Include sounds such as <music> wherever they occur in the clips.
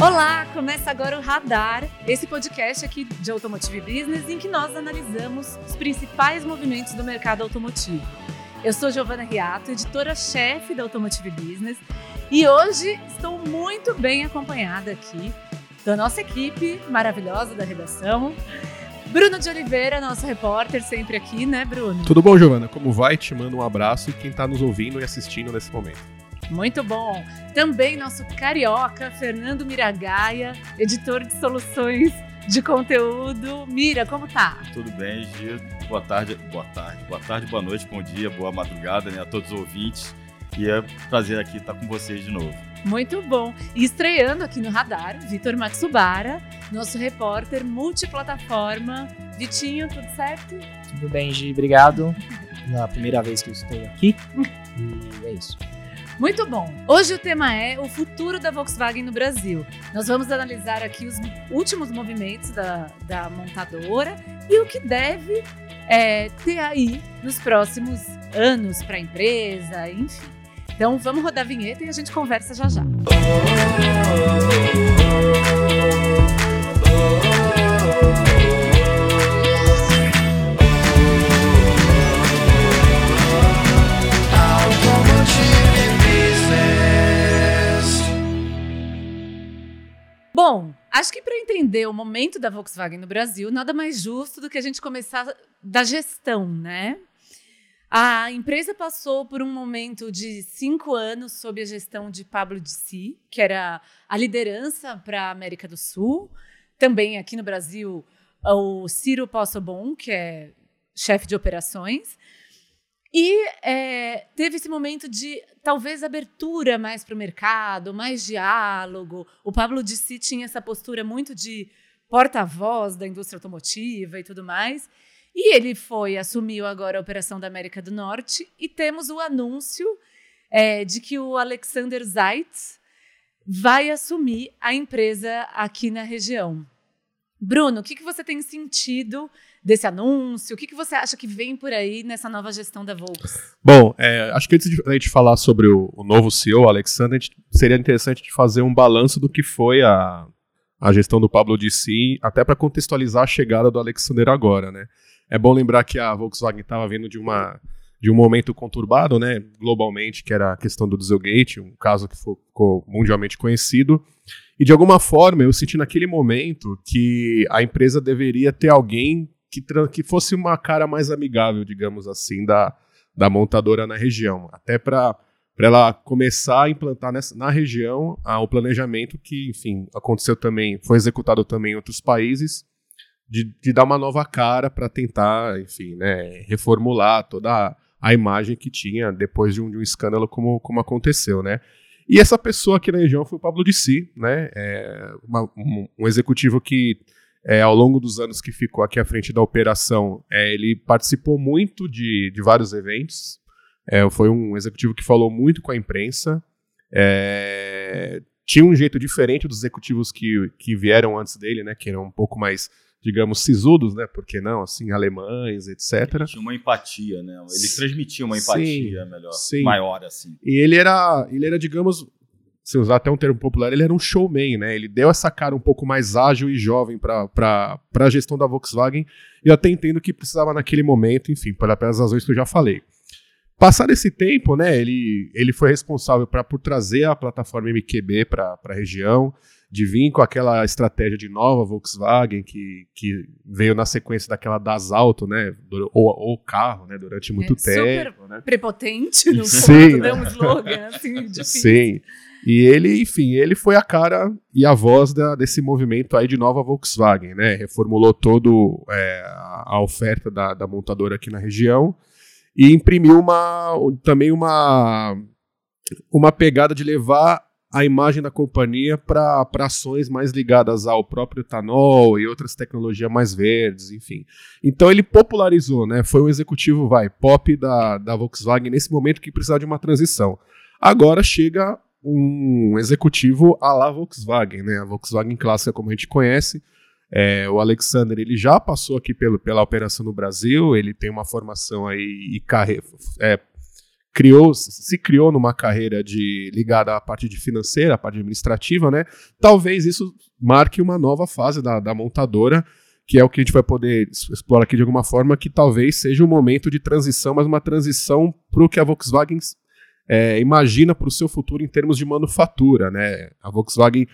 Olá, começa agora o Radar, esse podcast aqui de Automotive Business em que nós analisamos os principais movimentos do mercado automotivo. Eu sou Giovana Riato, editora-chefe da Automotive Business, e hoje estou muito bem acompanhada aqui da nossa equipe maravilhosa da redação. Bruno de Oliveira, nosso repórter, sempre aqui, né, Bruno? Tudo bom, Giovana? Como vai? Te mando um abraço e quem está nos ouvindo e assistindo nesse momento. Muito bom. Também nosso carioca, Fernando Miragaia, editor de soluções de conteúdo. Mira, como tá? Tudo bem, Gil. Boa tarde, boa tarde, boa tarde, boa noite, bom dia, boa madrugada, né, a todos os ouvintes. E é um prazer aqui estar com vocês de novo. Muito bom. E estreando aqui no Radar, Vitor Matsubara, nosso repórter multiplataforma. Vitinho, tudo certo? Tudo bem, Gi, obrigado. Na primeira vez que eu estou aqui. <laughs> E é isso. Muito bom. Hoje o tema é o futuro da Volkswagen no Brasil. Nós vamos analisar aqui os últimos movimentos da, da montadora e o que deve é, ter aí nos próximos anos para a empresa, enfim. Então vamos rodar a vinheta e a gente conversa já já. Bom, acho que para entender o momento da Volkswagen no Brasil, nada mais justo do que a gente começar da gestão, né? A empresa passou por um momento de cinco anos sob a gestão de Pablo Dissi, que era a liderança para a América do Sul. Também aqui no Brasil, o Ciro Possobon, que é chefe de operações. E é, teve esse momento de talvez abertura mais para o mercado, mais diálogo. O Pablo Dissi tinha essa postura muito de porta-voz da indústria automotiva e tudo mais. E ele foi, assumiu agora a operação da América do Norte e temos o anúncio é, de que o Alexander Zeitz vai assumir a empresa aqui na região. Bruno, o que, que você tem sentido desse anúncio? O que, que você acha que vem por aí nessa nova gestão da Volks? Bom, é, acho que antes de a gente falar sobre o, o novo CEO, Alexander, seria interessante de fazer um balanço do que foi a, a gestão do Pablo Dissi, até para contextualizar a chegada do Alexander agora, né? É bom lembrar que a Volkswagen estava vindo de uma de um momento conturbado, né, globalmente, que era a questão do Dieselgate, um caso que ficou mundialmente conhecido. E de alguma forma eu senti naquele momento que a empresa deveria ter alguém que, que fosse uma cara mais amigável, digamos assim, da, da montadora na região. Até para ela começar a implantar nessa, na região ah, o planejamento que, enfim, aconteceu também, foi executado também em outros países, de, de dar uma nova cara para tentar, enfim, né, reformular toda a, imagem que tinha depois de um, de um escândalo como, como aconteceu, né? E essa pessoa aqui na região foi o Pablo Dissi, né? É uma, um, um executivo que é, ao longo dos anos que ficou aqui à frente da operação, é, ele participou muito de, de vários eventos. É, foi um executivo que falou muito com a imprensa. É, tinha um jeito diferente dos executivos que, que vieram antes dele, né? Que eram um pouco mais, digamos, sisudos, né? Por que não? Assim, alemães, etc. Ele tinha uma empatia, né? Ele transmitia uma empatia sim, melhor, sim. maior, assim. E ele era, ele era, digamos, se usar até um termo popular, ele era um showman, né? Ele deu essa cara um pouco mais ágil e jovem para a gestão da Volkswagen. E eu até entendo que precisava naquele momento, enfim, pelas razões que eu já falei. Passado esse tempo, né, ele, ele foi responsável pra, por trazer a plataforma MQB para a região, de vir com aquela estratégia de nova Volkswagen que, que veio na sequência daquela das Auto, né, ou, ou carro, né, durante muito é, tempo. Super né? prepotente no Sim, ponto, né? um slogan assim, <laughs> difícil. Sim. E ele, enfim, ele foi a cara e a voz da, desse movimento aí de nova Volkswagen, né? Reformulou todo é, a oferta da, da montadora aqui na região e imprimiu uma, também uma, uma pegada de levar a imagem da companhia para ações mais ligadas ao próprio etanol e outras tecnologias mais verdes, enfim. Então ele popularizou, né? Foi um executivo, vai, pop da, da Volkswagen nesse momento que precisava de uma transição. Agora chega um executivo à la Volkswagen, né? A Volkswagen clássica, como a gente conhece, É, o Alexander ele já passou aqui pelo, pela operação no Brasil, ele tem uma formação aí e carreira, é, criou, se criou numa carreira de ligada à parte de financeira, à parte administrativa, né? Talvez isso marque uma nova fase da, da montadora, que é o que a gente vai poder explorar aqui de alguma forma, que talvez seja um momento de transição, mas uma transição para o que a Volkswagen é, imagina para o seu futuro em termos de manufatura, né? A Volkswagen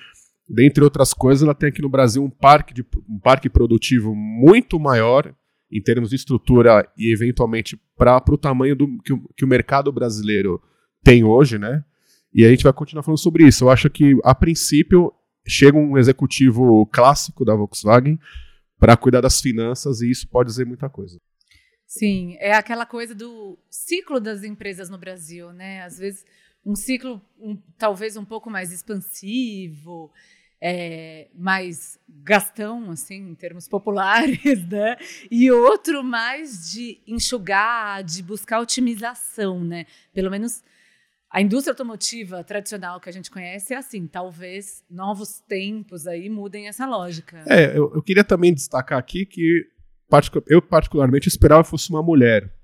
Dentre outras coisas, ela tem aqui no Brasil um parque, de, um parque produtivo muito maior em termos de estrutura e eventualmente para o tamanho do, que, o, que o mercado brasileiro tem hoje, né? E a gente vai continuar falando sobre isso. Eu acho que, a princípio, chega um executivo clássico da Volkswagen para cuidar das finanças e isso pode dizer muita coisa. Sim, é aquela coisa do ciclo das empresas no Brasil, né? Às vezes um ciclo um, talvez um pouco mais expansivo, é, mais gastão, assim, em termos populares, <laughs> né? E outro mais de enxugar, de buscar otimização, né? Pelo menos a indústria automotiva tradicional que a gente conhece é assim. Talvez novos tempos aí mudem essa lógica. É, eu, eu queria também destacar aqui que eu particularmente esperava que fosse uma mulher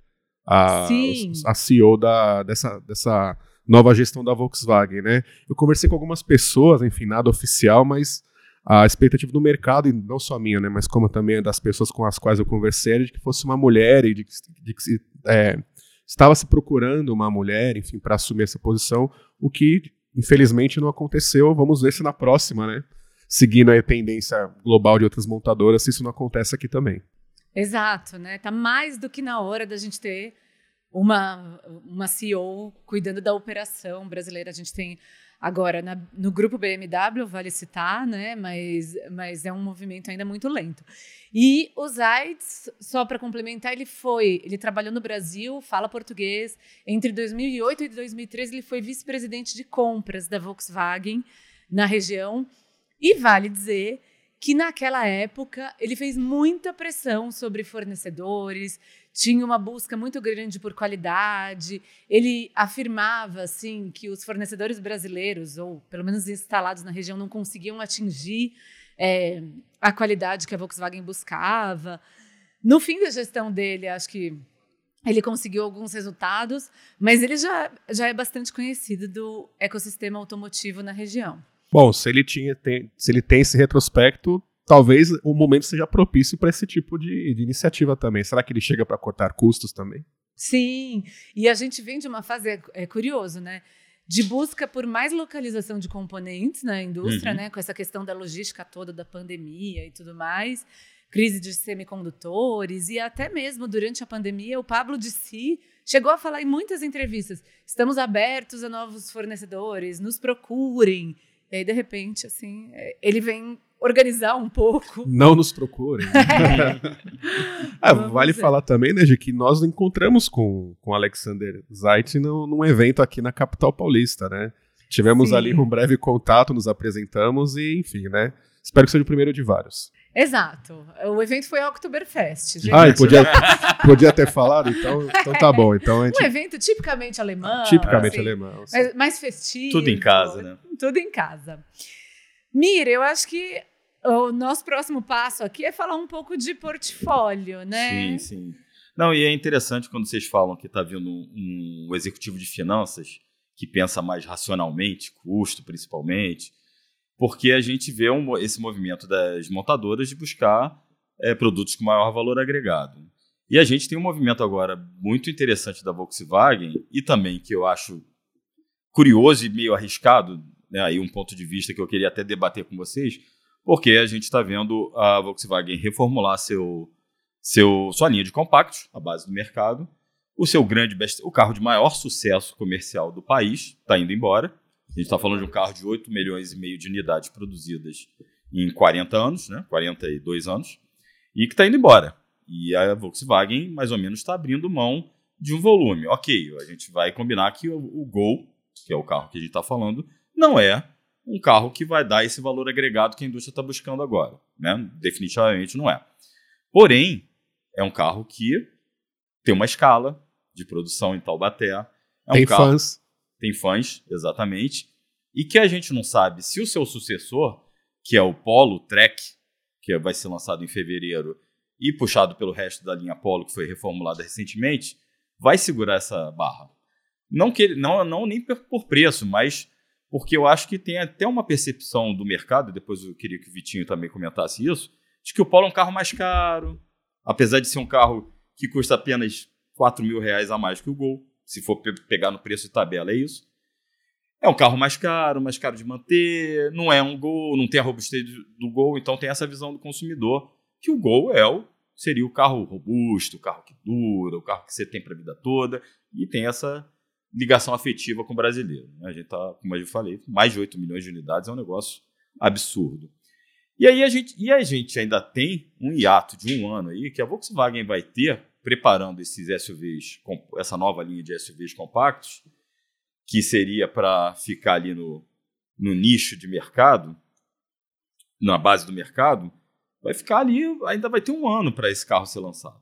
a, Sim. a CEO da, dessa, dessa nova gestão da Volkswagen, né? Eu conversei com algumas pessoas, enfim, nada oficial, mas a expectativa do mercado, e não só minha, né, mas como também das pessoas com as quais eu conversei, era de que fosse uma mulher e de que, de que se, é, estava se procurando uma mulher, enfim, para assumir essa posição, o que infelizmente não aconteceu. Vamos ver se na próxima, né, seguindo a tendência global de outras montadoras, se isso não acontece aqui também. Exato, né? Tá mais do que na hora da gente ter uma, uma CEO cuidando da operação brasileira. A gente tem agora na, no grupo BMW, vale citar, né? Mas, mas é um movimento ainda muito lento. E o Zaitz, só para complementar, ele foi, ele trabalhou no Brasil, fala português. Entre 2008 e 2013 ele foi vice-presidente de compras da Volkswagen na região. E vale dizer que naquela época ele fez muita pressão sobre fornecedores, tinha uma busca muito grande por qualidade. Ele afirmava assim que os fornecedores brasileiros, ou pelo menos instalados na região, não conseguiam atingir é, a qualidade que a Volkswagen buscava. No fim da gestão dele, acho que ele conseguiu alguns resultados, mas ele já, já é bastante conhecido do ecossistema automotivo na região. Bom, se ele tinha, tem, se ele tem esse retrospecto, talvez o momento seja propício para esse tipo de, de, iniciativa também. Será que ele chega para cortar custos também? Sim, e a gente vem de uma fase, é, é curioso, né? De busca por mais localização de componentes na indústria, uhum. né? Com essa questão da logística toda da pandemia e tudo mais, crise de semicondutores, e até mesmo durante a pandemia, o Pablo de si chegou a falar em muitas entrevistas: estamos abertos a novos fornecedores, nos procurem. E aí, de repente, assim, é, ele vem organizar um pouco. Não nos procurem. <laughs> <laughs> ah, vale ver. falar também, né, de que nós encontramos com o Alexander Zait num, num, evento aqui na capital paulista, né? Tivemos Sim. ali um breve contato, nos apresentamos e, enfim, né? Espero que seja o primeiro de vários. Exato. O evento foi a Oktoberfest. Gente. Ah, podia, <laughs> podia ter falado, então, então tá bom. Então gente... Um evento tipicamente alemão. Tipicamente assim, alemão. Mais, mais festivo. Tudo em casa, né? Tudo em casa. Mira, eu acho que o nosso próximo passo aqui é falar um pouco de portfólio, né? Sim, sim. Não, e é interessante quando vocês falam que está vindo um, um, executivo de finanças que pensa mais racionalmente, custo principalmente, porque a gente vê um, esse movimento das montadoras de buscar é, produtos com maior valor agregado. E a gente tem um movimento agora muito interessante da Volkswagen e também que eu acho curioso e meio arriscado, né, aí um ponto de vista que eu queria até debater com vocês, porque a gente está vendo a Volkswagen reformular seu, seu, sua linha de compactos, a base do mercado. O seu grande best, o carro de maior sucesso comercial do país está indo embora. A gente está falando de um carro de 8 milhões e meio de unidades produzidas em 40 anos, né? 42 anos, e que está indo embora. E a Volkswagen, mais ou menos, está abrindo mão de um volume. Ok, a gente vai combinar que o, o Gol, que é o carro que a gente está falando, não é um carro que vai dar esse valor agregado que a indústria está buscando agora. Né? Definitivamente não é. Porém, é um carro que tem uma escala de produção em Taubaté. É um tem carro, fãs. Tem fãs, exatamente. E que a gente não sabe se o seu sucessor, que é o Polo Trek, que vai ser lançado em fevereiro, e puxado pelo resto da linha Polo, que foi reformulada recentemente, vai segurar essa barra. Não, que, não, não nem por preço, mas porque eu acho que tem até uma percepção do mercado, depois eu queria que o Vitinho também comentasse isso, de que o Polo é um carro mais caro, apesar de ser um carro que custa apenas 4 mil reais a mais que o Gol, se for pe pegar no preço de tabela, é isso. É um carro mais caro, mais caro de manter, não é um Gol, não tem a robustez do Gol, então tem essa visão do consumidor que o Gol é o seria o carro robusto, o carro que dura, o carro que você tem para a vida toda e tem essa ligação afetiva com o brasileiro. Né? A gente tá, como eu falei, mais de 8 milhões de unidades é um negócio absurdo. E aí a gente, e a gente ainda tem um hiato de um ano aí que a Volkswagen vai ter preparando esses SUVs, essa nova linha de SUVs compactos, que seria para ficar ali no, no nicho de mercado, na base do mercado, vai ficar ali, ainda vai ter um ano para esse carro ser lançado.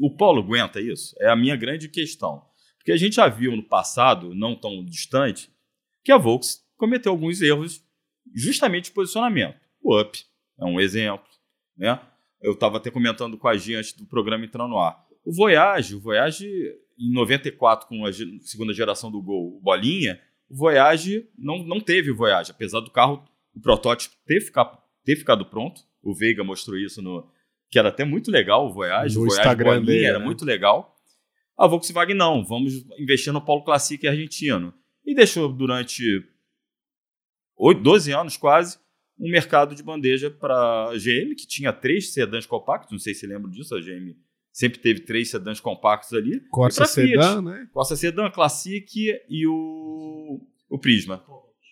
O Polo aguenta isso? É a minha grande questão. Porque a gente já viu no passado, não tão distante, que a Volks cometeu alguns erros justamente de posicionamento. O Up é um exemplo. Né? Eu estava até comentando com a Gia antes do programa entrar no ar. O Voyage, o Voyage em 94, com a segunda geração do Gol, o Bolinha, o Voyage não, não teve o Voyage, apesar do carro, o protótipo ter ficado, ter ficado pronto. O Veiga mostrou isso no. que era até muito legal o Voyage. No o Voyage Instagram Bolinha dele, era né? muito legal. A Volkswagen não, vamos investir no Polo Classic argentino. E deixou durante 8, 12 anos quase um mercado de bandeja para a GM, que tinha três sedãs compactos, não sei se lembram disso, a GM sempre teve três sedãs compactos ali. Corsa. Sedan, né? Corsa Sedan, Classic e o, o Prisma.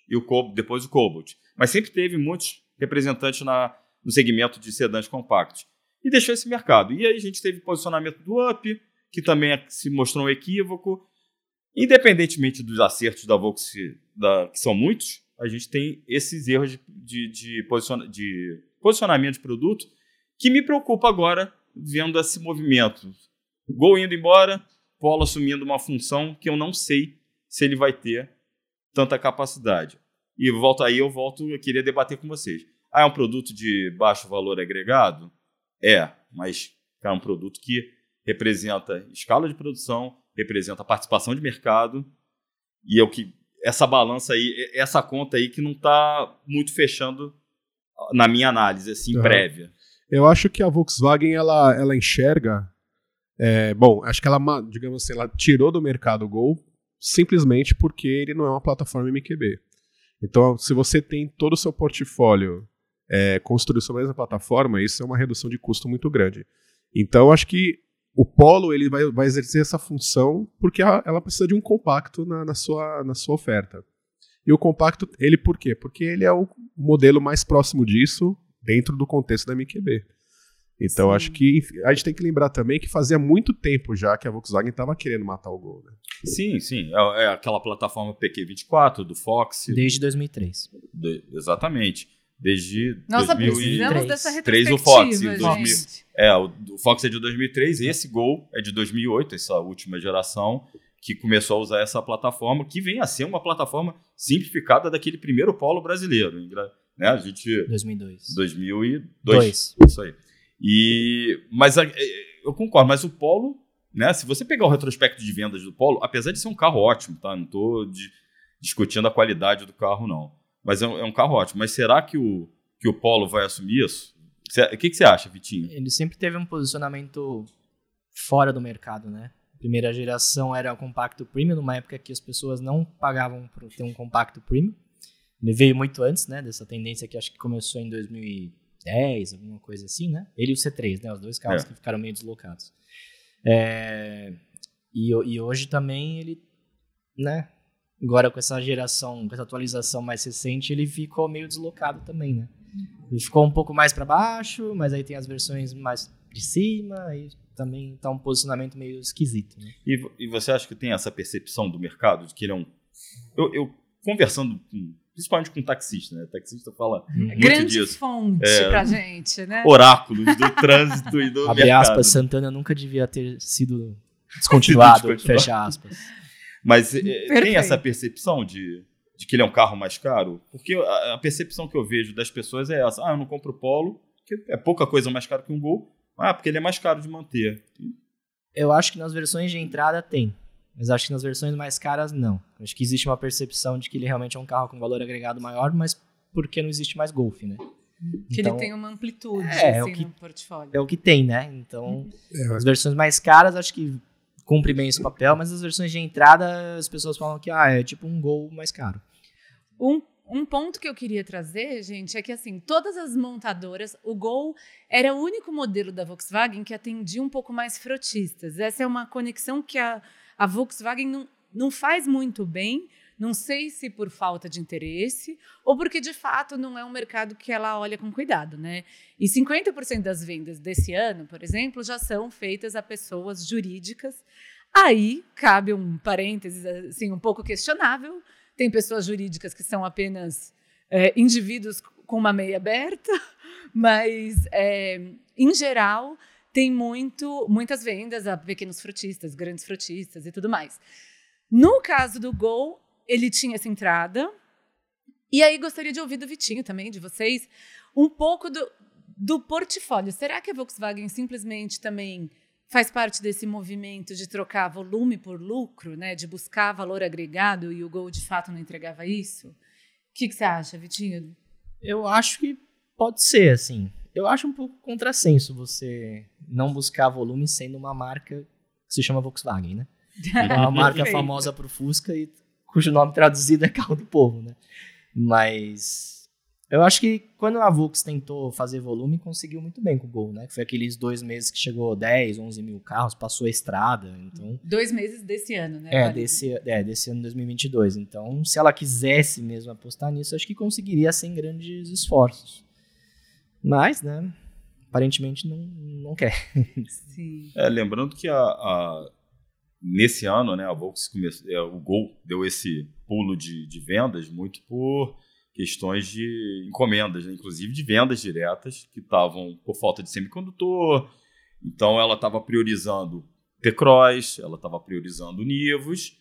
E o Cobalt, depois o Cobalt. Mas sempre teve muitos representantes na, no segmento de sedãs compactos. E deixou esse mercado. E aí a gente teve posicionamento do Up, que também é- se mostrou um equívoco. Independentemente dos acertos da Volks, da, que são muitos, a gente tem esses erros de, de, de posiciona- de posicionamento de produto que me preocupa agora vendo esse movimento. Gol indo embora, Polo assumindo uma função que eu não sei se ele vai ter tanta capacidade. E volto aí, eu volto, eu queria debater com vocês. Ah, é um produto de baixo valor agregado? É, mas é um produto que representa escala de produção, representa participação de mercado, e é o que essa balança aí, essa conta aí que não está muito fechando na minha análise assim Aham. prévia. Eu acho que a Volkswagen ela, ela enxerga. é, bom, acho que ela, digamos assim, ela tirou do mercado o Gol simplesmente porque ele não é uma plataforma MQB. Então, se você tem todo o seu portfólio é, construído sobre a mesma plataforma, isso é uma redução de custo muito grande. Então, acho que o Polo ele vai, vai exercer essa função porque a- ela precisa de um compacto na, na sua, na sua oferta. E o compacto, ele por quê? Porque ele é o modelo mais próximo disso dentro do contexto da MQB. Então, Sim. acho que a gente tem que lembrar também que fazia muito tempo já que a Volkswagen estava querendo matar o Gol. Né? Sim, sim. É, é aquela plataforma PQ24 do Fox. Desde 2003. de- exatamente. Desde Nossa, 2000 e- precisamos dessa Três retrospectiva, o Fox, gente. 2000. É, o, Fox é de 2003 e esse Gol é de 2008, essa última geração que começou a usar essa plataforma, que vem a ser uma plataforma simplificada daquele primeiro polo brasileiro. Né? A gente 2002. 2002. Dois. Isso aí. E, mas a- é, eu concordo, mas o Polo, né? Se você pegar o retrospecto de vendas do Polo, apesar de ser um carro ótimo, tá? Não estou discutindo a qualidade do carro, não. Mas é um, é um carro ótimo. Mas será que o, que o Polo vai assumir isso? O que, que você acha, Vitinho? Ele sempre teve um posicionamento fora do mercado, né? Primeira geração era o compacto premium, numa época que as pessoas não pagavam por ter um compacto premium. Ele veio muito antes, né? Dessa tendência que acho que começou em 2010, alguma coisa assim, né? Ele e o C3, né? Os dois carros É. que ficaram meio deslocados. É, E, e hoje também ele, né? Agora com essa geração, com essa atualização mais recente, ele ficou meio deslocado também, né? Ele ficou um pouco mais para baixo, mas aí tem as versões mais de cima e também tá um posicionamento meio esquisito, né? E, e você acha que tem essa percepção do mercado de que ele é um. Eu, eu conversando com, principalmente com taxista, né? Taxista fala muito Grandes disso. fontes É. pra gente, né? Oráculos do <laughs> trânsito e do Abre mercado. aspas, Santana nunca devia ter sido descontinuado, <laughs> Descontinuado. fecha aspas. Mas eh, Perfeito. <laughs> tem essa percepção de, de que ele é um carro mais caro? Porque a, a percepção que eu vejo das pessoas é essa: ah, eu não compro Polo, que é pouca coisa mais caro que um Gol. Ah, porque ele é mais caro de manter. Eu acho que nas versões de entrada tem. Mas acho que nas versões mais caras, não. Acho que existe uma percepção de que ele realmente é um carro com valor agregado maior, mas porque não existe mais Golf, né? Que Então, ele tem uma amplitude é, é assim, o que- no portfólio. É o que tem, né? Então, É, as versões mais caras acho que cumpre bem esse papel, mas as versões de entrada as pessoas falam que ah, é tipo um Gol mais caro. Um, um ponto que eu queria trazer, gente, é que assim, todas as montadoras, o Gol era o único modelo da Volkswagen que atendia um pouco mais frotistas. Essa é uma conexão que a, a Volkswagen não, não faz muito bem. Não sei se por falta de interesse ou porque de fato não é um mercado que ela olha com cuidado, né? E 50% das vendas desse ano, por exemplo, já são feitas a pessoas jurídicas. Aí cabe um parênteses assim um pouco questionável, tem pessoas jurídicas que são apenas é, indivíduos com uma meia aberta, <laughs> mas, é, em geral, tem muito, muitas vendas a pequenos frutistas, grandes frutistas e tudo mais. No caso do Gol, ele tinha essa entrada. E aí gostaria de ouvir do Vitinho também, de vocês, um pouco do, do portfólio. Será que a Volkswagen simplesmente também faz parte desse movimento de trocar volume por lucro, né, de buscar valor agregado e o Gol de fato não entregava isso? O que, que você acha, Vitinho? Eu acho que pode ser, assim. Eu acho um pouco contrassenso você não buscar volume sendo uma marca que se chama Volkswagen, né? <laughs> É uma marca famosa pro Fusca e cujo nome traduzido é carro do povo, né? Mas eu acho que quando a Volks tentou fazer volume, conseguiu muito bem com o Gol, né? Que foi aqueles dois meses que chegou 10, 11 mil carros, passou a estrada, então... Dois meses desse ano, né? É, desse, é, desse ano 2022. Então, se ela quisesse mesmo apostar nisso, acho que conseguiria sem grandes esforços. Mas, né, aparentemente não, não quer. <laughs> Sim. É, lembrando que a, a- nesse ano, né, a Volks começou, é, o Gol deu esse pulo de, de vendas muito por questões de encomendas, né, inclusive de vendas diretas que estavam por falta de semicondutor. Então ela estava priorizando T-Cross, ela estava priorizando Nivus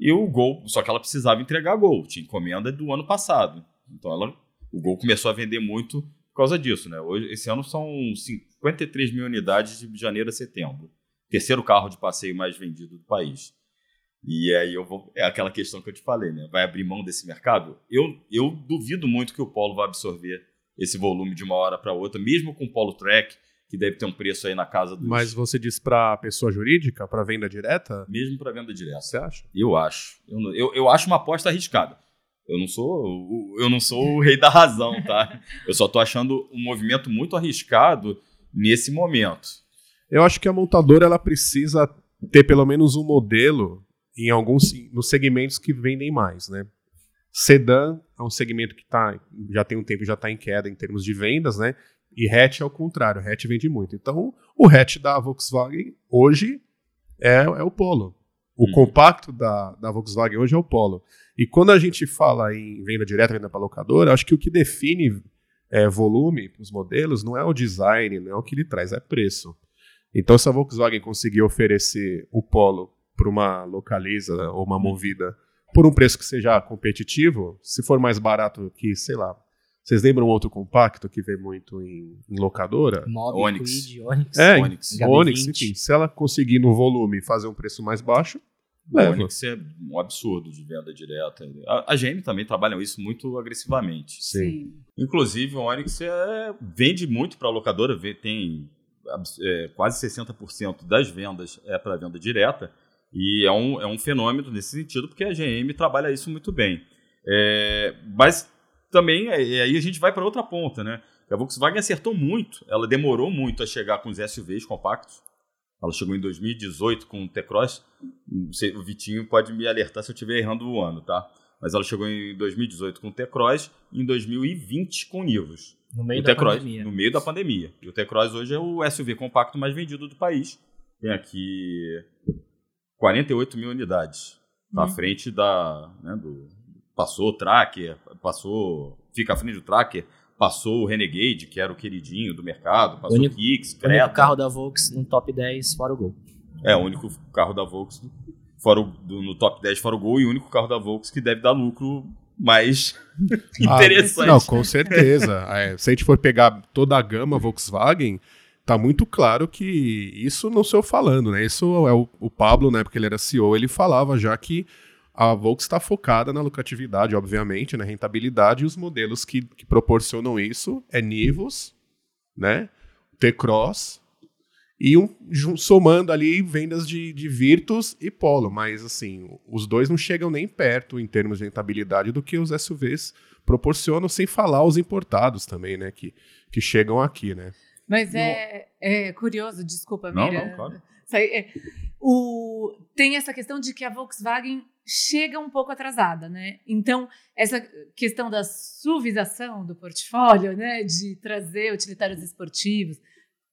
e o Gol, só que ela precisava entregar Gol, tinha encomenda do ano passado. Então ela, o Gol começou a vender muito por causa disso, né? Hoje, esse ano são 53 mil unidades de janeiro a setembro. Terceiro carro de passeio mais vendido do país. E aí eu vou. É aquela questão que eu te falei, né? Vai abrir mão desse mercado? Eu, eu duvido muito que o Polo vai absorver esse volume de uma hora para outra, mesmo com o Polo Track, que deve ter um preço aí na casa dos. Mas você diz pra pessoa jurídica, pra venda direta? Mesmo para venda direta. Você acha? Eu acho. Eu, eu, eu acho uma aposta arriscada. Eu não sou o- eu não sou o rei da razão, tá? Eu só tô achando um movimento muito arriscado nesse momento. Eu acho que a montadora ela precisa ter pelo menos um modelo em alguns nos segmentos que vendem mais, né? Sedã é um segmento que tá, já tem um tempo já está em queda em termos de vendas, né? E hatch é o contrário, hatch vende muito. Então, o hatch da Volkswagen hoje é, é o Polo. O Hum. compacto da, da Volkswagen hoje é o Polo. E quando a gente fala em venda direta, venda para locadora, acho que o que define é, volume para os modelos não é o design, não é o que ele traz, é preço. Então, se a Volkswagen conseguir oferecer o Polo para uma localiza ou uma movida por um preço que seja competitivo, se for mais barato que, sei lá, vocês lembram um outro compacto que vem muito em, em locadora? Mob, Onix. Quid, Onix. É, Onix. HB20. Onix, enfim. Se ela conseguir no volume fazer um preço mais baixo, O leva. Onix é um absurdo de venda direta. A, a GM também trabalha isso muito agressivamente. Sim. Inclusive, o Onix é, vende muito para locadora, tem é, quase 60% das vendas é para venda direta, e é um, é um fenômeno nesse sentido, porque a GM trabalha isso muito bem. É, mas também, é, e aí a gente vai para outra ponta, né? A Volkswagen acertou muito, ela demorou muito a chegar com os SUVs compactos. Ela chegou em 2018 com o T-Cross. O Vitinho pode me alertar se eu estiver errando o ano, tá? Mas ela chegou em 2018 com o T-Cross e em 2020 com o Nivus. No meio o da pandemia. no meio da pandemia. E o T-Cross hoje é o SUV compacto mais vendido do país. Tem aqui 48 mil unidades. Tá à Hum. frente da. Né, do, passou o Tracker, passou. Fica à frente do Tracker, passou o Renegade, que era o queridinho do mercado, passou o único- Kicks, O único Creta. carro da Volks no top 10 fora o Gol. É, o único carro da Volks fora o, do- no top 10 fora o Gol e o único carro da Volks que deve dar lucro mais Ah, <laughs> interessante. Não, com certeza. É, se a gente for pegar toda a gama Volkswagen, tá muito claro que isso não sou eu falando, né? Isso é o, o Pablo, né? Porque ele era CEO, ele falava já que a Volks está focada na lucratividade, obviamente, na rentabilidade, e os modelos que, que proporcionam isso é Nivus, né? T-Cross e um, somando ali vendas de, de Virtus e Polo, mas assim, os dois não chegam nem perto em termos de rentabilidade do que os SUVs proporcionam, sem falar os importados também, né, que, que chegam aqui, né. Mas é, é curioso, desculpa, Não, Mira. não, claro. É, o, tem essa questão de que a Volkswagen chega um pouco atrasada, né? Então, essa questão da suvização do portfólio, né? De trazer utilitários esportivos,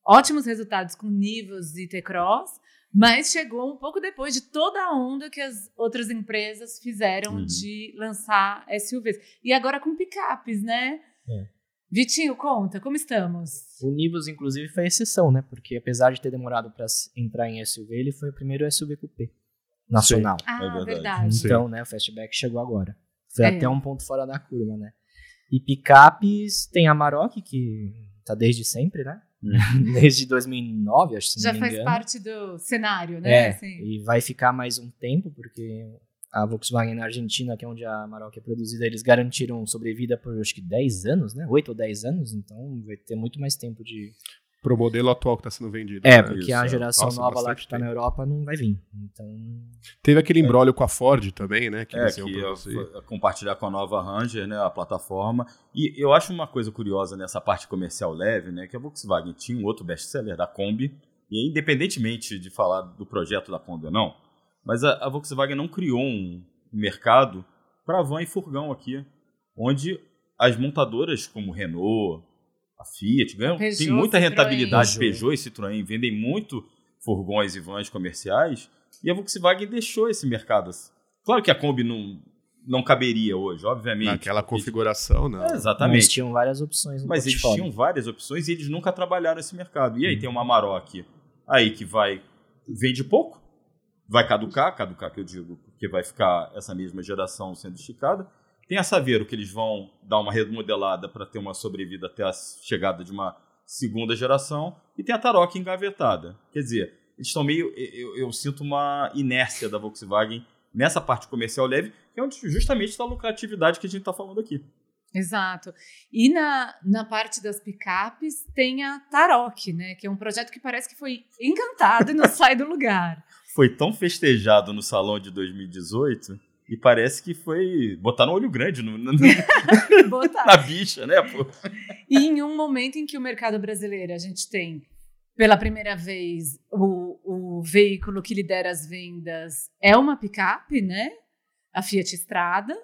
ótimos resultados com Nivus e T-Cross, mas chegou um pouco depois de toda a onda que as outras empresas fizeram Uhum. de lançar SUVs. E agora com picapes, né? É. Vitinho, conta, como estamos? O Nivus, inclusive, foi exceção, né? Porque apesar de ter demorado para entrar em SUV, ele foi o primeiro SUV coupé nacional. Ah, verdade. verdade. Sim. Então, né, o Fastback chegou agora. Foi É. até um ponto fora da curva, né? E picapes, tem a Maroc, que tá desde sempre, né? <laughs> desde 2009, acho, se Já não me faz engano. parte do cenário, né? É, Assim. e vai ficar mais um tempo, porque a Volkswagen na Argentina, que é onde a Maroc é produzida, eles garantiram sobrevida por acho que 10 anos, né? 8 ou 10 anos, então vai ter muito mais tempo de. Pro modelo atual que está sendo vendido. É, né? porque Isso, a é. geração Nossa, nova lá que tá na. Europa não vai vir. Então. Teve aquele embrólio com a Ford também, né, que É, eles que ia compartilhar com a nova Ranger, né, a plataforma. E eu acho uma coisa curiosa nessa parte comercial leve, né, que a Volkswagen tinha um outro best-seller da Kombi, e independentemente de falar do projeto da Kombi ou não, mas a, a Volkswagen não criou um mercado para van e furgão aqui, onde as montadoras como Renault, a Fiat, ganham, Peugeot, tem muita Citroën. rentabilidade, Peugeot. Peugeot e Citroën vendem muito furgões e vans comerciais, e a Volkswagen deixou esse mercado. assim. Claro que a Kombi não, não caberia hoje, obviamente. Naquela configuração, não. É, Mas exatamente. tinham várias opções no Mas eles portfólio. tinham várias opções e eles nunca trabalharam esse mercado. E aí tem uma Maroc aí que vai vende pouco, vai caducar, caducar que eu digo, porque vai ficar essa mesma geração sendo esticada. Tem a Saveiro que eles vão dar uma remodelada para ter uma sobrevida até a chegada de uma segunda geração e tem a Tarok engavetada. Quer dizer, eles estão meio eu, eu sinto uma inércia da Volkswagen nessa parte comercial leve, que é onde justamente está a lucratividade que a gente está falando aqui. Exato. E na, na parte das picapes tem a Tarok, né? Que é um projeto que parece que foi encantado e não <laughs> sai do lugar. Foi tão festejado no salão de 2018 e parece que foi botar no olho grande no- no- <laughs> na bicha, né? pô? E em um momento em que o mercado brasileiro, a gente tem, pela primeira vez, o, o veículo que lidera as vendas é uma picape, né? A Fiat Strada.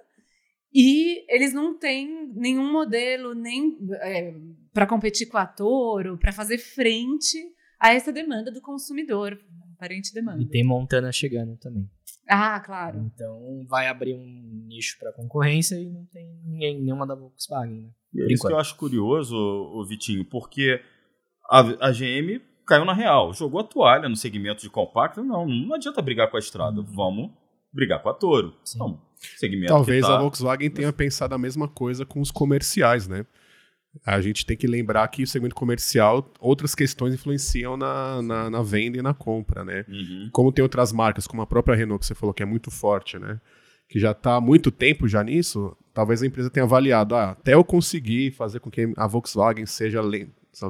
E eles não têm nenhum modelo nem para competir com a Toro, para fazer frente a essa demanda do consumidor, aparente demanda. E tem Montana chegando também. Ah, claro. Então vai abrir um nicho para concorrência e não tem ninguém, nenhuma da Volkswagen, né? É Por isso que eu acho curioso, o Vitinho, porque a, a GM caiu na real, jogou a toalha no segmento de compacto. Não, não adianta brigar com a estrada, vamos brigar com a Toro. Sim. Vamos. Segmento Talvez que tá- a Volkswagen tenha pensado a mesma coisa com os comerciais, né? A gente tem que lembrar que o segmento comercial, outras questões influenciam na, na, na venda e na compra, né? Uhum. Como tem outras marcas, como a própria Renault, que você falou que é muito forte, né? Que já está há muito tempo já nisso, talvez a empresa tenha avaliado, ah, até eu conseguir fazer com que a Volkswagen seja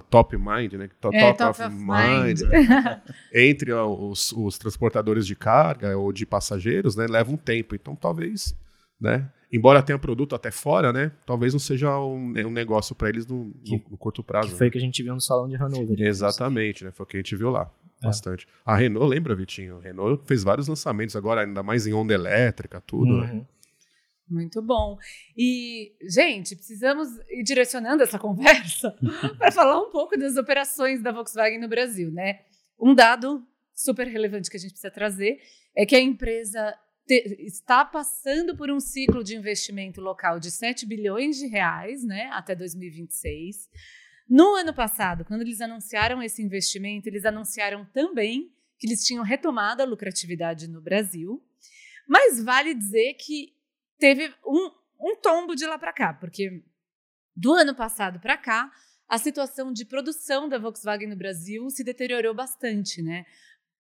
top mind, né? Top, É, top top of of mind, <laughs> entre os, os transportadores de carga ou de passageiros, né? Leva um tempo. Então, talvez, né? Embora tenha produto até fora, né? Talvez não seja um, um negócio para eles no, no- no curto prazo. Que né? foi o que a gente viu no salão de Hanover. Exatamente, né? Foi o que a gente viu lá. É. Bastante. A Renault, lembra, Vitinho? A Renault fez vários lançamentos agora, ainda mais em onda elétrica, tudo. né? Uhum. Muito bom. E, gente, precisamos ir direcionando essa <laughs> conversa <laughs> para falar um pouco das operações da Volkswagen no Brasil, né? Um dado super relevante que a gente precisa trazer é que a empresa te- está passando por um ciclo de investimento local de 7 bilhões de reais, né, até 2026. No ano passado, quando eles anunciaram esse investimento, eles anunciaram também que eles tinham retomado a lucratividade no Brasil. Mas vale dizer que teve um, um tombo de lá para cá, porque do ano passado para cá, a situação de produção da Volkswagen no Brasil se deteriorou bastante, né?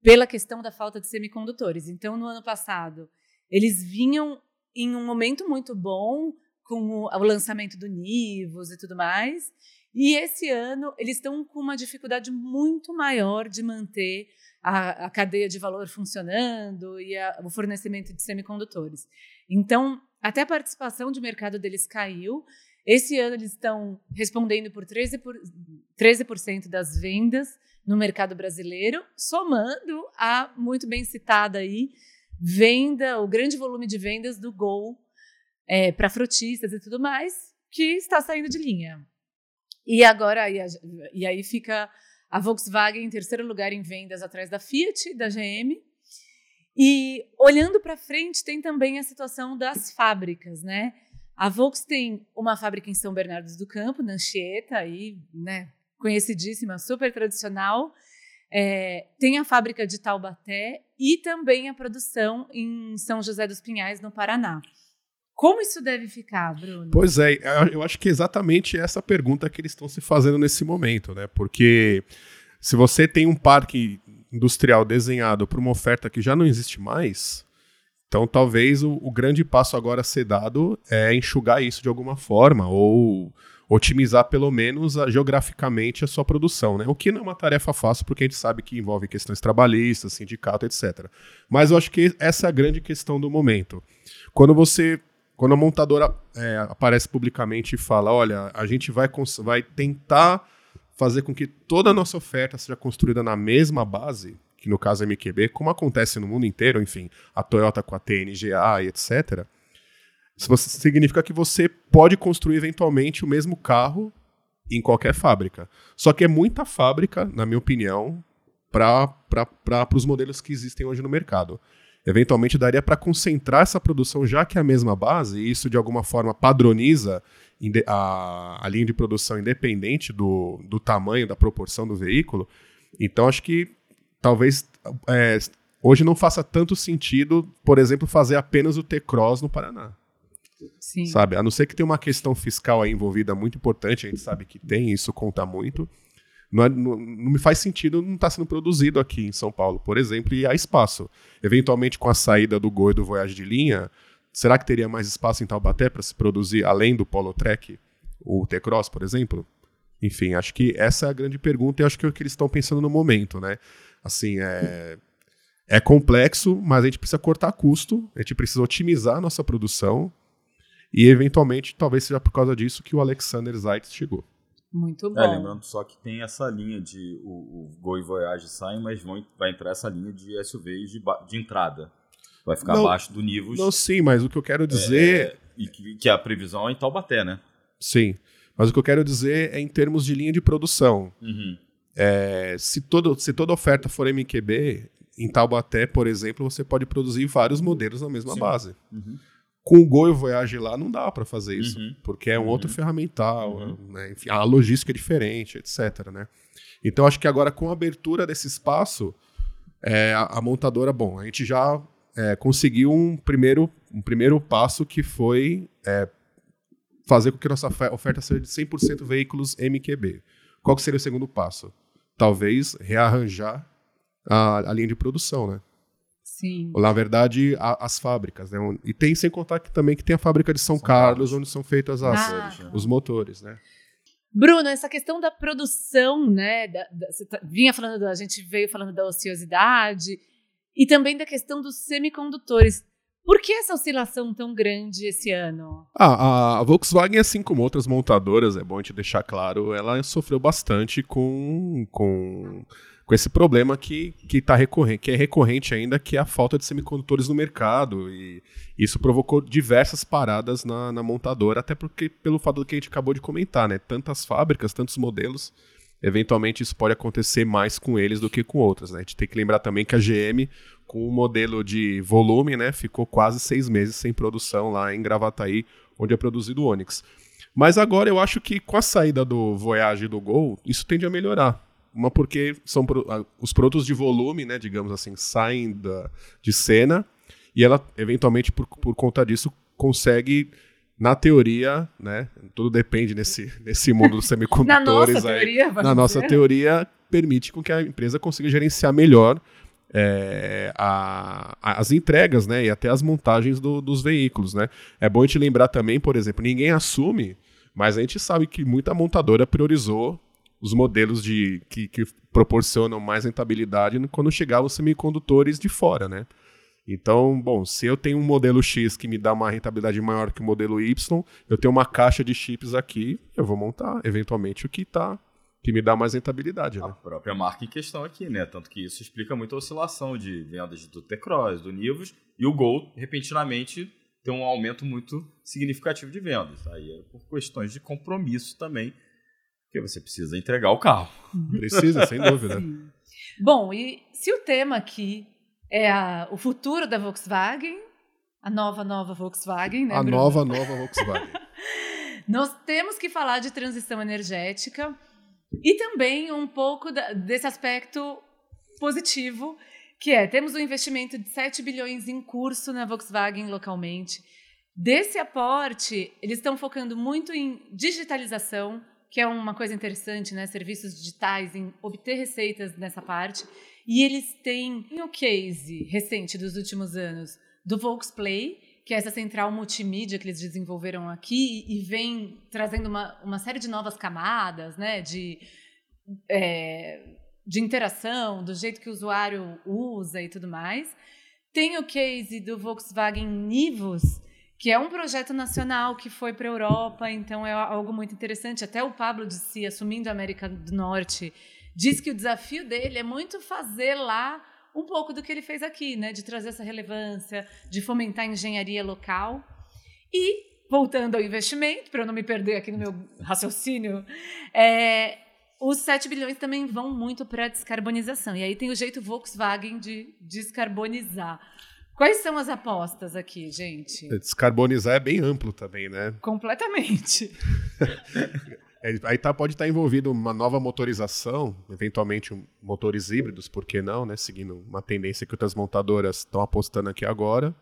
Pela questão da falta de semicondutores. Então, no ano passado, eles vinham em um momento muito bom, com o, o lançamento do Nivus e tudo mais. E esse ano, eles estão com uma dificuldade muito maior de manter a, a cadeia de valor funcionando e a, o fornecimento de semicondutores. Então, até a participação de mercado deles caiu. Esse ano eles estão respondendo por 13%, por, 13 das vendas no mercado brasileiro, somando a muito bem citada aí venda, o grande volume de vendas do Gol é, para frotistas e tudo mais, que está saindo de linha. E agora, e, e aí fica a Volkswagen em terceiro lugar em vendas atrás da Fiat, da GM. E olhando para frente, tem também a situação das fábricas, né? A Volks tem uma fábrica em São Bernardo do Campo, na Anchieta, aí, né, conhecidíssima, super tradicional. É, tem a fábrica de Taubaté e também a produção em São José dos Pinhais, no Paraná. Como isso deve ficar, Bruno? Pois é, eu acho que é exatamente essa pergunta que eles estão se fazendo nesse momento, né? Porque se você tem um parque industrial desenhado para uma oferta que já não existe mais, então talvez o, o, grande passo agora a ser dado é enxugar isso de alguma forma ou otimizar pelo menos a, geograficamente a sua produção, né? O que não é uma tarefa fácil porque a gente sabe que envolve questões trabalhistas, sindicato, etc. Mas eu acho que essa é a grande questão do momento. Quando você quando a montadora é, aparece publicamente e fala: olha, a gente vai, vai tentar fazer com que toda a nossa oferta seja construída na mesma base, que no caso é MQB, como acontece no mundo inteiro, enfim, a Toyota com a TNGA e etc. Isso significa que você pode construir eventualmente o mesmo carro em qualquer fábrica. Só que é muita fábrica, na minha opinião, para os modelos que existem hoje no mercado eventualmente daria para concentrar essa produção, já que é a mesma base, e isso de alguma forma padroniza a, a linha de produção independente do, do tamanho, da proporção do veículo. Então, acho que talvez é, hoje não faça tanto sentido, por exemplo, fazer apenas o T-Cross no Paraná. Sim. Sabe? A não ser que tenha uma questão fiscal aí envolvida muito importante, a gente sabe que tem, isso conta muito. Não, é, não, não, me faz sentido não estar tá sendo produzido aqui em São Paulo, por exemplo, e há espaço. Eventualmente, com a saída do Goi do Voyage de linha, será que teria mais espaço em Taubaté para se produzir além do Polo Trek, o T-Cross, por exemplo? Enfim, acho que essa é a grande pergunta e acho que é o que eles estão pensando no momento, né? Assim, é, é complexo, mas a gente precisa cortar custo, a gente precisa otimizar a nossa produção e, eventualmente, talvez seja por causa disso que o Alexander Zeitz chegou. Muito é, bom. É, lembrando só que tem essa linha de o, o Gol e Voyage saem, mas vão, vai entrar essa linha de SUVs de, de entrada. Vai ficar não, abaixo do Nivus. Não, sim, mas o que eu quero dizer. É, e que, que a previsão é em Taubaté, né? Sim. Mas o que eu quero dizer é em termos de linha de produção. Uhum. É, se, todo, se toda oferta for MQB, em Taubaté, por exemplo, você pode produzir vários modelos na mesma Sim. base. Uhum. Com o Go e o Voyage lá não dá para fazer isso, uhum. porque é um uhum. outro ferramental, uhum. né? enfim, a logística é diferente, etc. Né? Então acho que agora com a abertura desse espaço, é, a, a, montadora, bom, a gente já é, conseguiu um primeiro, um primeiro passo que foi é, fazer com que nossa oferta seja de 100% veículos MQB. Qual que seria o segundo passo? Talvez rearranjar a, a linha de produção, né? Sim. Na verdade, a, as fábricas, né? E tem sem contar que também que tem a fábrica de São, São Carlos, Carlos, onde são feitas as, ah. os motores, né? Bruno, essa questão da produção, né? Da, da, você tá, vinha falando, da, a gente veio falando da ociosidade e também da questão dos semicondutores. Por que essa oscilação tão grande esse ano? Ah, a Volkswagen, assim como outras montadoras, é bom a gente deixar claro, ela sofreu bastante com, com com esse problema que, que, tá recorrente, que é recorrente ainda, que é a falta de semicondutores no mercado. E isso provocou diversas paradas na, na montadora, até porque pelo fato do que a gente acabou de comentar, né? Tantas fábricas, tantos modelos, eventualmente isso pode acontecer mais com eles do que com outras. Né? A gente tem que lembrar também que a GM, com o modelo de volume, né, ficou quase seis meses sem produção lá em Gravataí, onde é produzido o Onix. Mas agora eu acho que com a saída do Voyage e do Gol, isso tende a melhorar. Uma porque são os produtos de volume, né, digamos assim, saem da, de cena e ela, eventualmente, por, por conta disso, consegue na teoria, né? Tudo depende nesse, nesse mundo dos semicondutores. <laughs> na nossa aí, teoria, na nossa dizer. teoria, permite com que a empresa consiga gerenciar melhor é, a, a, as entregas, né? E até as montagens do, dos veículos, né? É bom a gente lembrar também, por exemplo, ninguém assume, mas a gente sabe que muita montadora priorizou os modelos de que, que proporcionam mais rentabilidade quando chegavam os semicondutores de fora, né? Então, bom, se eu tenho um modelo X que me dá uma rentabilidade maior que o modelo Y, eu tenho uma caixa de chips aqui, eu vou montar eventualmente o que tá que me dá mais rentabilidade, A né? própria marca em questão aqui, né? Tanto que isso explica muito a oscilação de vendas do T-Cross, do Nivus, e o Gol, repentinamente, tem um aumento muito significativo de vendas. Aí é por questões de compromisso também, porque você precisa entregar o carro. <laughs> Precisa, sem dúvida. Sim. Bom, e se o tema aqui é a- o futuro da Volkswagen, a nova, nova Volkswagen, né, A Bruno? nova, nova Volkswagen. <laughs> Nós temos que falar de transição energética e também um pouco da- desse aspecto positivo, que é, temos um investimento de 7 bilhões em curso na Volkswagen localmente. Desse aporte, eles estão focando muito em digitalização, que é uma coisa interessante, né? Serviços digitais, em obter receitas nessa parte. E eles têm o case recente dos últimos anos do Volksplay, que é essa central multimídia que eles desenvolveram aqui e vem trazendo uma, uma série de novas camadas, né? De, é, de interação, do jeito que o usuário usa e tudo mais. Tem o case do Volkswagen Nivus, que é um projeto nacional que foi para a Europa, então é algo muito interessante. Até o Pablo de si, assumindo a América do Norte, diz que o desafio dele é muito fazer lá um pouco do que ele fez aqui, né? De trazer essa relevância, de fomentar a engenharia local. E, voltando ao investimento, para eu não me perder aqui no meu raciocínio, é, os 7 bilhões também vão muito para a descarbonização. E aí tem o jeito Volkswagen de descarbonizar. Quais são as apostas aqui, gente? Descarbonizar é bem amplo também, né? Completamente. <laughs> É, aí tá, pode estar envolvido uma nova motorização, eventualmente um- motores híbridos, por que não, né? Seguindo uma tendência que outras montadoras estão apostando aqui agora.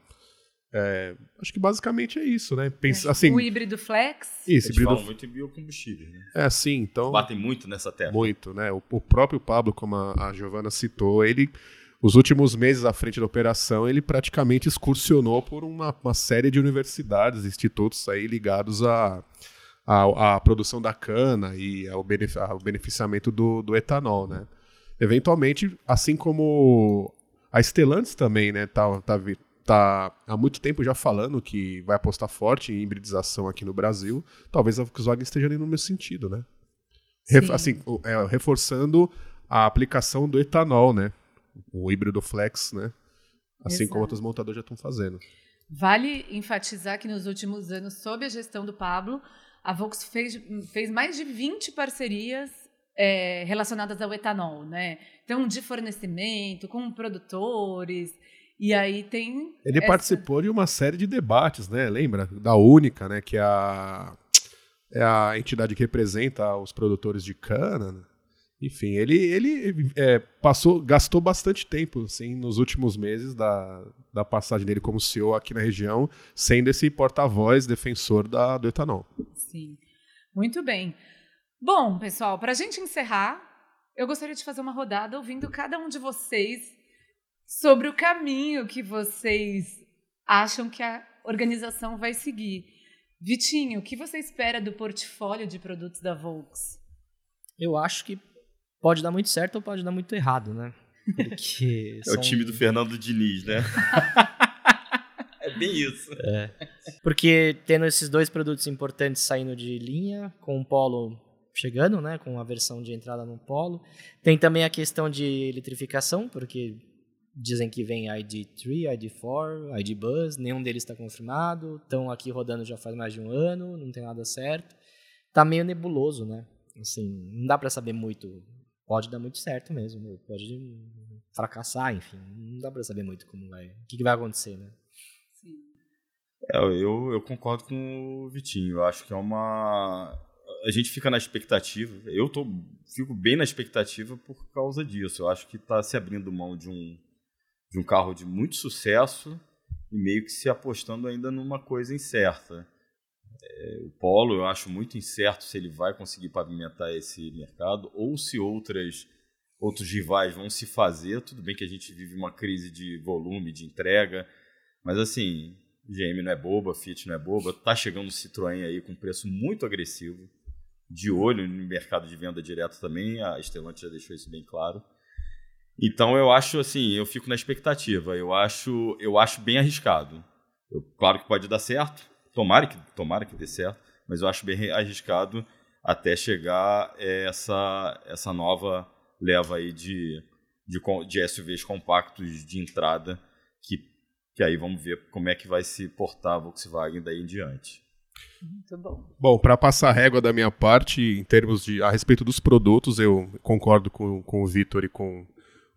É, acho que basicamente é isso, né? Pensa, assim, o híbrido flex. isso, híbrido, falam muito em biocombustíveis, né? é assim, então Batem muito nessa tecla. muito, né? O, o próprio Pablo, como a, a Giovana citou, ele os últimos meses à frente da operação, ele praticamente excursionou por uma, uma série de universidades, institutos aí ligados à à à produção da cana e ao, benef- ao beneficiamento do, do etanol, né? Eventualmente, assim como a Stellantis também, né, tá, tá, tá há muito tempo já falando que vai apostar forte em hibridização aqui no Brasil, talvez a Volkswagen esteja ali no mesmo sentido, né? Ref- Sim. assim, é, reforçando a aplicação do etanol, né? O híbrido flex, né? Assim Exato. como outras montadoras já estão fazendo. Vale enfatizar que nos últimos anos, sob a gestão do Pablo, a Volks fez, fez mais de 20 parcerias é, relacionadas ao etanol, né? Então, de fornecimento, com produtores, e aí tem... Ele essa- participou de uma série de debates, né? Lembra? Da Única, né? Que é a, é a entidade que representa os produtores de cana. né? Enfim, ele, ele é, passou, gastou bastante tempo, assim, nos últimos meses da, da passagem dele como CEO aqui na região, sendo esse porta-voz defensor da, do etanol. Sim. Muito bem. Bom, pessoal, para a gente encerrar, eu gostaria de fazer uma rodada ouvindo cada um de vocês sobre o caminho que vocês acham que a organização vai seguir. Vitinho, o que você espera do portfólio de produtos da Volks? Eu acho que pode dar muito certo ou pode dar muito errado, né? Porque <laughs> É o time do Fernando Diniz, né? <laughs> é bem isso. Porque tendo esses dois produtos importantes saindo de linha, com o Polo chegando, né, com a versão de entrada no Polo. Tem também a questão de eletrificação, porque dizem que vem ID3, ID4, ID Buzz, nenhum deles está confirmado, estão aqui rodando já faz mais de um ano, não tem nada certo. Tá meio nebuloso, né? Assim, não dá para saber muito. Pode dar muito certo mesmo, pode fracassar, enfim, não dá para saber muito como vai, o que, que vai acontecer, né? Sim. É, eu, eu concordo com o Vitinho. Eu acho que é uma. A gente fica na expectativa. Eu tô, fico bem na expectativa por causa disso. Eu acho que está se abrindo mão de um, de um carro de muito sucesso e meio que se apostando ainda numa coisa incerta. É, o Polo, eu acho muito incerto se ele vai conseguir pavimentar esse mercado ou se outras outros rivais vão se fazer. Tudo bem que a gente vive uma crise de volume, de entrega, mas assim, GM não é boba, Fiat não é boba, tá chegando o Citroën aí com preço muito agressivo, de olho no mercado de venda direto também, a Stellantis já deixou isso bem claro. Então eu acho assim, eu fico na expectativa, eu acho, eu acho bem arriscado. Eu, claro que pode dar certo, tomara que, tomara que dê certo, mas eu acho bem arriscado até chegar essa, essa nova leva aí de, de, de SUVs compactos de entrada que que aí vamos ver como é que vai se portar a Volkswagen daí em diante. Muito bom. Bom, para passar a régua da minha parte, em termos de a respeito dos produtos, eu concordo com, com o Vitor e com,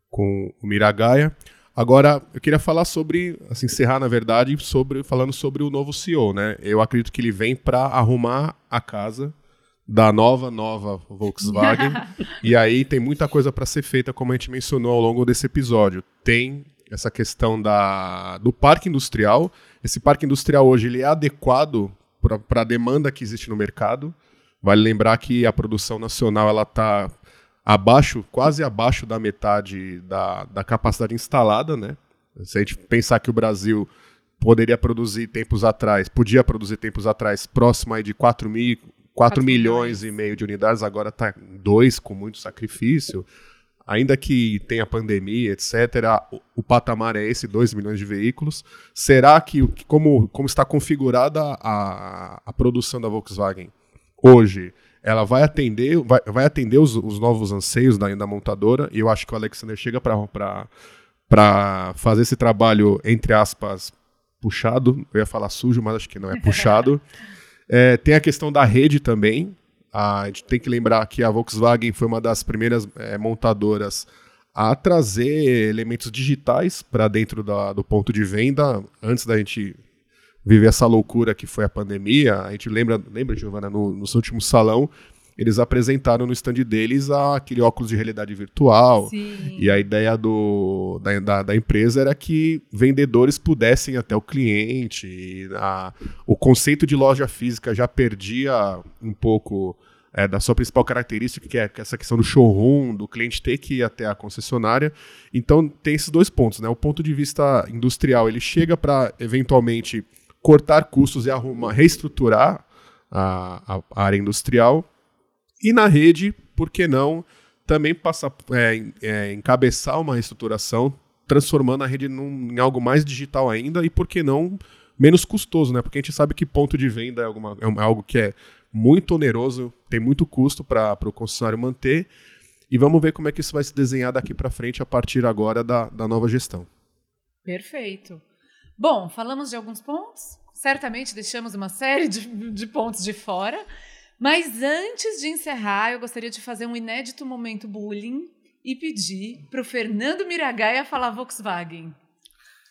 com o Miragaia. Agora, eu queria falar sobre, assim, encerrar na verdade, sobre falando sobre o novo CEO, né? Eu acredito que ele vem para arrumar a casa da nova nova Volkswagen. <laughs> e aí tem muita coisa para ser feita, como a gente mencionou ao longo desse episódio. Tem essa questão da, do parque industrial. Esse parque industrial hoje ele é adequado para a demanda que existe no mercado. Vale lembrar que a produção nacional ela está abaixo, quase abaixo da metade da, da capacidade instalada, né? Se a gente pensar que o Brasil poderia produzir tempos atrás, podia produzir tempos atrás, próximo aí de 4, mil, 4, 4 milhões e meio de unidades, agora está 2 com muito sacrifício ainda que tenha pandemia, etc., o, o, patamar é esse, 2 milhões de veículos. Será que, como, como está configurada a, a produção da Volkswagen hoje, ela vai atender, vai, vai atender os, os novos anseios da, da montadora, e eu acho que o Alexander chega para fazer esse trabalho, entre aspas, puxado, eu ia falar sujo, mas acho que não é <laughs> puxado. é, tem a questão da rede também, a gente tem que lembrar que a Volkswagen foi uma das primeiras é, montadoras a trazer elementos digitais para dentro da, do ponto de venda, antes da gente viver essa loucura que foi a pandemia. A gente lembra, lembra Giovana, no, no seu último salão, eles apresentaram no stand deles aquele óculos de realidade virtual. Sim. E a ideia do, da, da, da, empresa era que vendedores pudessem até o cliente. A, o conceito de loja física já perdia um pouco é, da sua principal característica, que é essa questão do showroom, do cliente ter que ir até a concessionária. Então tem esses dois pontos. Né? O ponto de vista industrial, ele chega para eventualmente cortar custos e arrumar, reestruturar a, a, a área industrial e na rede, por que não também passar, é, é, encabeçar uma reestruturação, transformando a rede num, em algo mais digital ainda e por que não menos custoso, né? Porque a gente sabe que ponto de venda é, alguma, é algo que é muito oneroso, tem muito custo para o concessionário manter. E vamos ver como é que isso vai se desenhar daqui para frente a partir agora da, da nova gestão. Perfeito. Bom, falamos de alguns pontos. Certamente deixamos uma série de, de pontos de fora. Mas antes de encerrar, eu gostaria de fazer um inédito momento bullying e pedir para o Fernando Miragaia falar Volkswagen.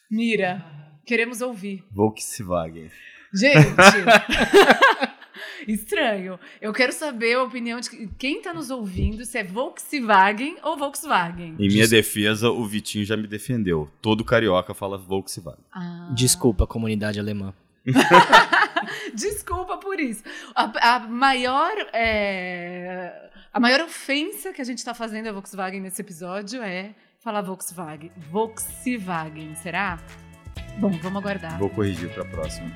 Mira, queremos ouvir. Volkswagen. Gente, <laughs> estranho. Eu quero saber a opinião de quem está nos ouvindo, se é Volkswagen ou Volkswagen. Em minha defesa, o Vitinho já me defendeu. Todo carioca fala Volkswagen. Ah. Desculpa, comunidade alemã. <laughs> Desculpa por isso. A, a maior. É, a maior ofensa que a gente está fazendo a Volkswagen nesse episódio é falar Volkswagen. Volkswagen, será? Bom, vamos aguardar. Vou corrigir para a próxima.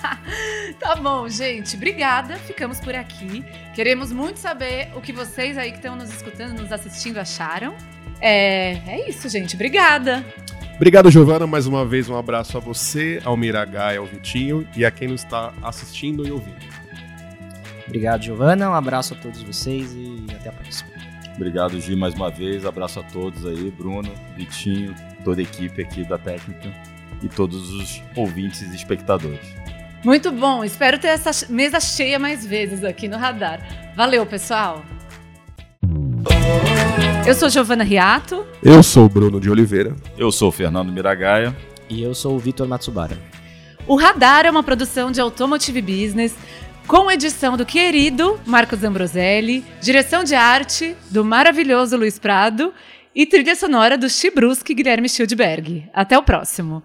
<laughs> tá bom, gente. Obrigada. Ficamos por aqui. Queremos muito saber o que vocês aí que estão nos escutando, nos assistindo acharam. É, é isso, gente. Obrigada. Obrigado, Giovana, mais uma vez um abraço a você, ao Miragaia, ao Vitinho e a quem nos está assistindo e ouvindo. Obrigado, Giovana, um abraço a todos vocês e até a próxima. Obrigado, Gi, mais uma vez, abraço a todos aí, Bruno, Vitinho, toda a equipe aqui da técnica e todos os ouvintes e espectadores. Muito bom, espero ter essa mesa cheia mais vezes aqui no Radar. Valeu, pessoal! Eu sou Giovana Riato. Eu sou o Bruno de Oliveira. Eu sou o Fernando Miragaia. E eu sou o Vitor Matsubara. O Radar é uma produção de Automotive Business, com edição do querido Marcos Ambroselli, direção de arte do maravilhoso Luiz Prado e trilha sonora do Chibruski Guilherme Schildberg. Até o próximo.